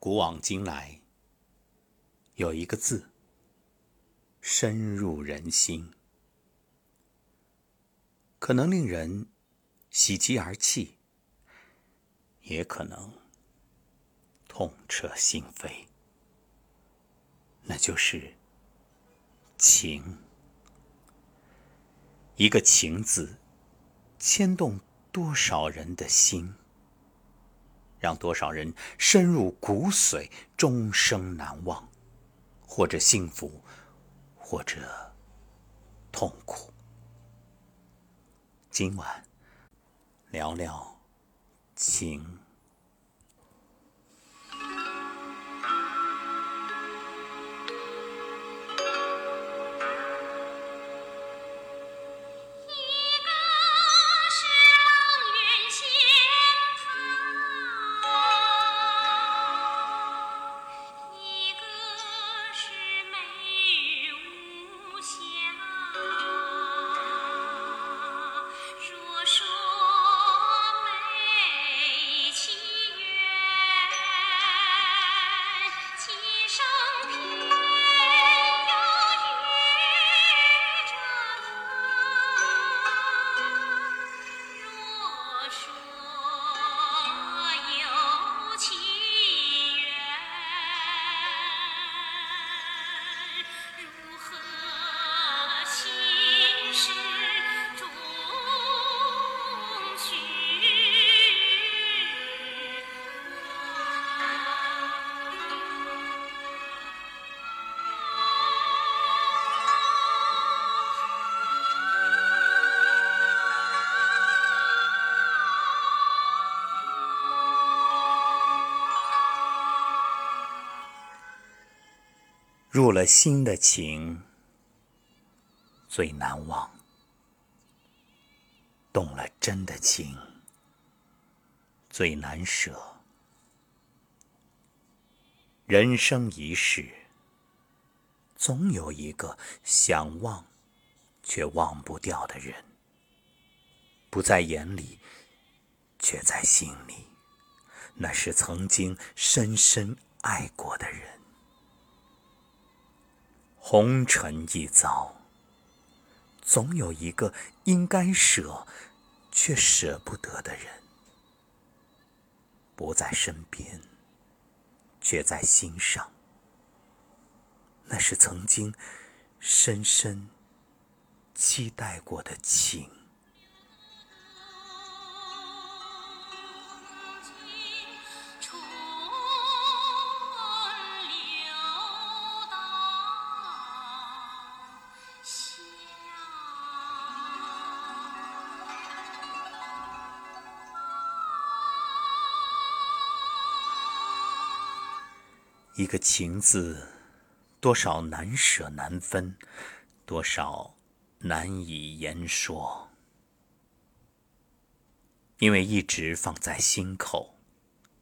古往今来，有一个字深入人心，可能令人喜极而泣，也可能痛彻心扉。那就是情。一个“情”字，牵动多少人的心，让多少人深入骨髓，终生难忘，或者幸福，或者痛苦。今晚聊聊情。入了心的情最难忘，动了真的情最难舍。人生一世，总有一个想忘却忘不掉的人，不在眼里，却在心里。那是曾经深深爱过的人。红尘一遭，总有一个应该舍却舍不得的人，不在身边，却在心上。那是曾经深深期待过的情。一个情字，多少难舍难分，多少难以言说。因为一直放在心口，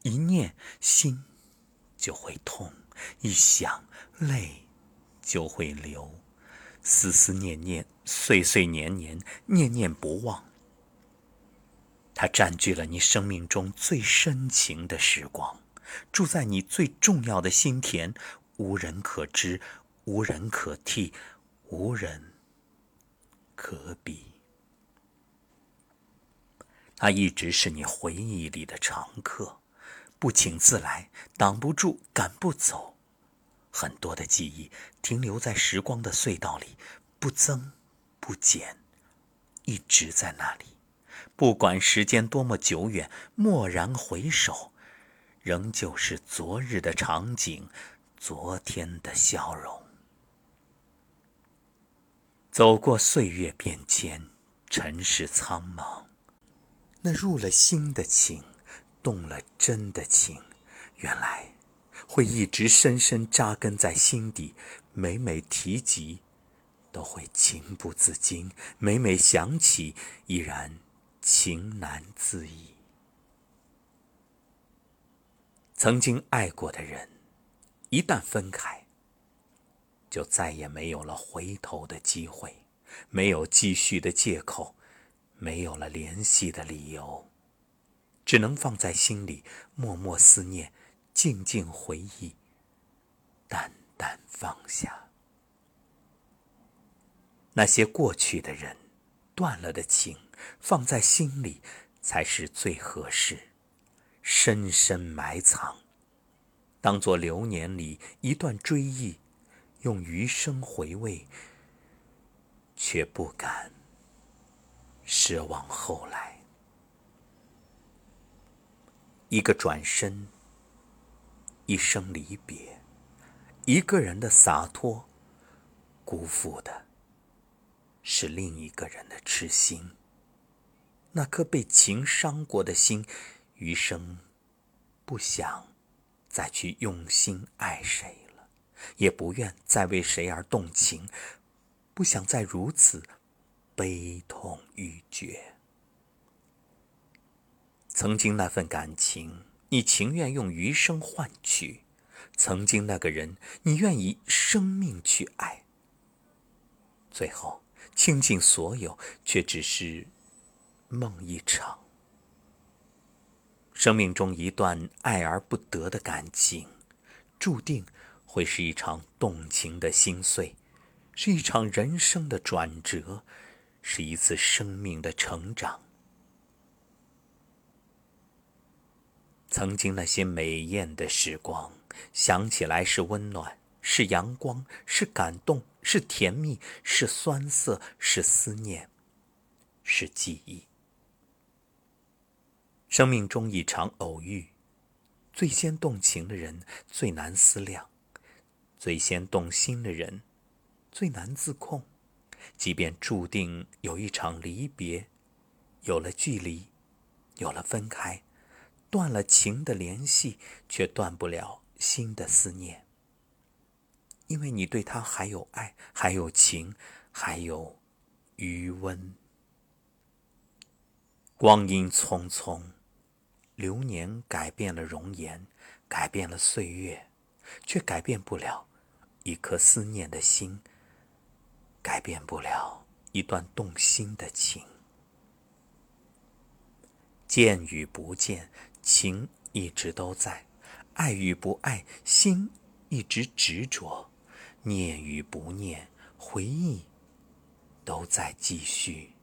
一念心就会痛，一想泪就会流，思思念念，岁岁年年，念念不忘。它占据了你生命中最深情的时光。住在你最重要的心田，无人可知，无人可替，无人可比。他一直是你回忆里的常客，不请自来，挡不住，赶不走。很多的记忆停留在时光的隧道里，不增不减，一直在那里。不管时间多么久远，蓦然回首。仍旧是昨日的场景，昨天的笑容。走过岁月变迁，尘世苍茫，那入了心的情，动了真的情，原来会一直深深扎根在心底。每每提及，都会情不自禁；每每想起，依然情难自抑。曾经爱过的人，一旦分开，就再也没有了回头的机会，没有继续的借口，没有了联系的理由，只能放在心里默默思念，静静回忆，淡淡放下。那些过去的人，断了的情，放在心里才是最合适，深深埋藏，当做流年里一段追忆，用余生回味，却不敢奢望后来。一个转身，一声离别，一个人的洒脱，辜负的是另一个人的痴心。那颗被情伤过的心，余生不想再去用心爱谁了，也不愿再为谁而动情，不想再如此悲痛欲绝。曾经那份感情，你情愿用余生换取；曾经那个人，你愿以生命去爱。最后倾尽所有，却只是梦一场。生命中一段爱而不得的感情，注定会是一场动情的心碎，是一场人生的转折，是一次生命的成长。曾经那些美艳的时光，想起来是温暖，是阳光，是感动，是甜蜜，是酸涩，是思念，是记忆。生命中一场偶遇，最先动情的人最难思量，最先动心的人最难自控。即便注定有一场离别，有了距离，有了分开。断了情的联系，却断不了心的思念。因为你对他还有爱，还有情，还有余温。光阴匆匆，流年改变了容颜，改变了岁月，却改变不了一颗思念的心，改变不了一段动心的情。见与不见。情一直都在，爱与不爱，心一直执着；念与不念，回忆都在继续。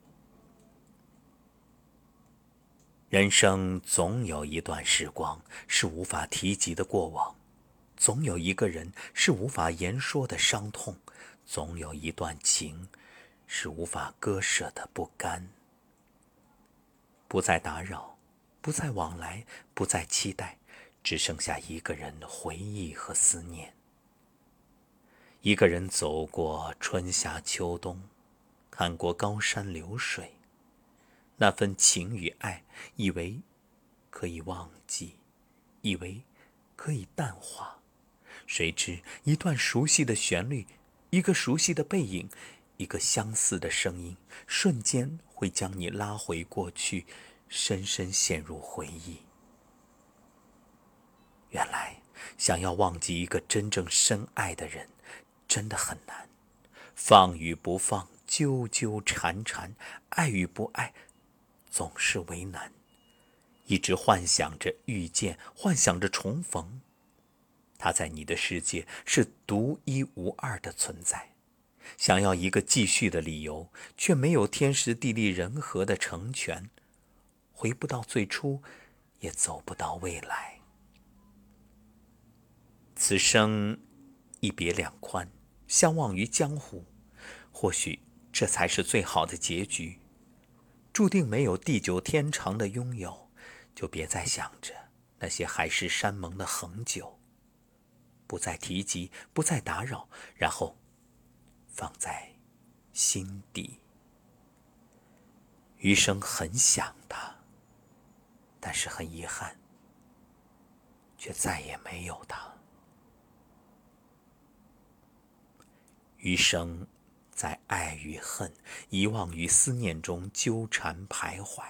人生总有一段时光是无法提及的过往，总有一个人是无法言说的伤痛，总有一段情是无法割舍的不甘。不再打扰。不再往来，不再期待，只剩下一个人的回忆和思念。一个人走过春夏秋冬，看过高山流水，那份情与爱，以为可以忘记，以为可以淡化，谁知一段熟悉的旋律，一个熟悉的背影，一个相似的声音，瞬间会将你拉回过去。深深陷入回忆。原来，想要忘记一个真正深爱的人，真的很难。放与不放，纠纠缠缠；爱与不爱，总是为难。一直幻想着遇见，幻想着重逢。他在你的世界是独一无二的存在。想要一个继续的理由，却没有天时地利人和的成全。回不到最初，也走不到未来。此生一别两宽，相忘于江湖。或许这才是最好的结局。注定没有地久天长的拥有，就别再想着那些海誓山盟的恒久。不再提及，不再打扰，然后放在心底。余生很想他。但是很遗憾，却再也没有他。余生在爱与恨、遗忘与思念中纠缠徘徊。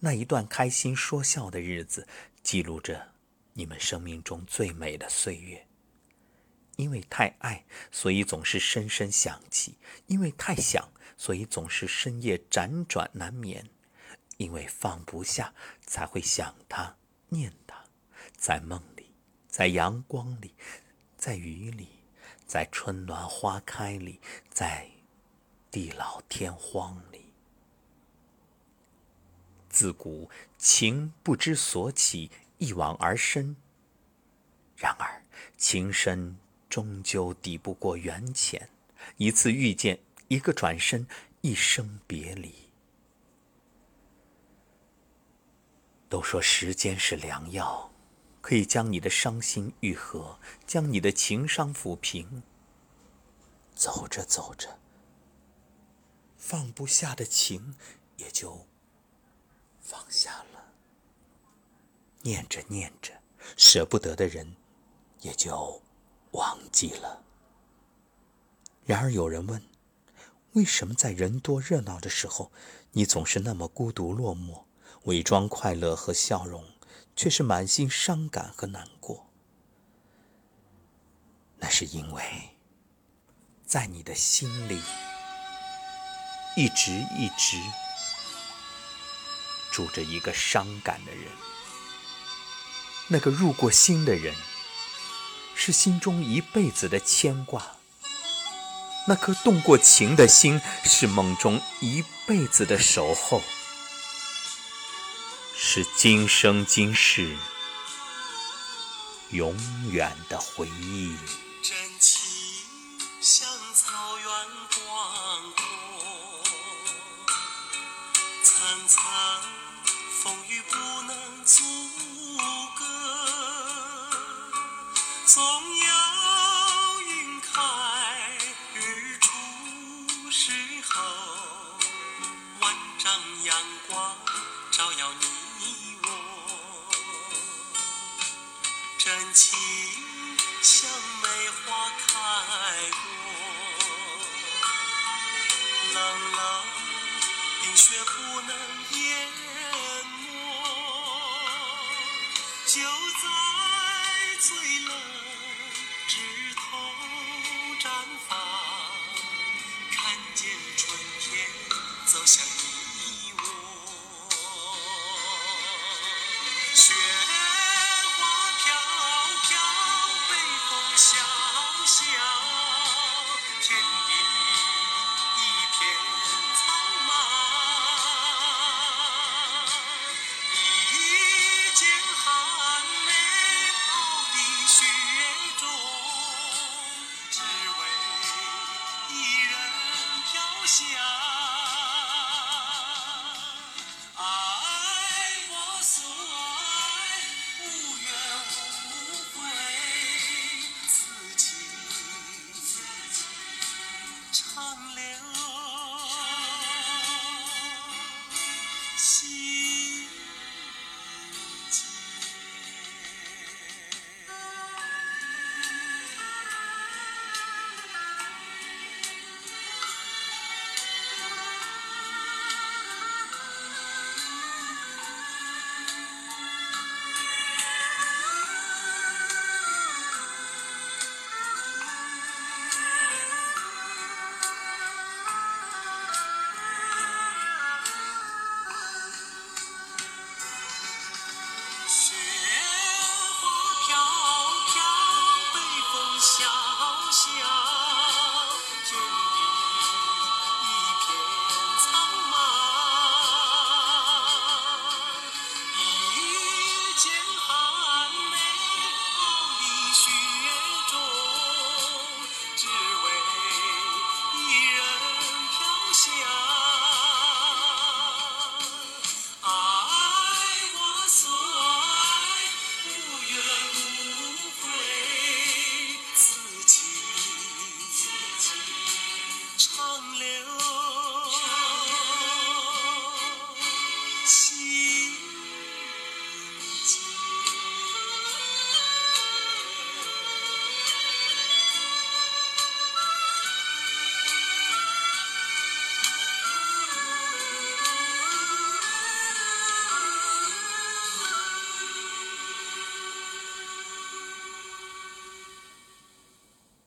那一段开心说笑的日子，记录着你们生命中最美的岁月。因为太爱，所以总是深深想起；因为太想，所以总是深夜辗转难眠。因为放不下，才会想他、念他，在梦里在阳光里，在雨里，在春暖花开里，在地老天荒里。自古情不知所起，一往而深。然而情深终究抵不过缘浅，一次遇见，一个转身，一生别离。都说时间是良药。可以将你的伤心愈合，将你的情伤抚平。走着走着，放不下的情也就放下了；念着念着，舍不得的人也就忘记了。然而有人问：为什么在人多热闹的时候，你总是那么孤独落寞，伪装快乐和笑容？却是满心伤感和难过，那是因为，在你的心里，一直一直住着一个伤感的人。那个入过心的人，是心中一辈子的牵挂；那颗动过情的心，是梦中一辈子的守候。是今生今世永远的回忆。真情像草原广阔，层层风雨不能阻隔。总有也不能 lonely.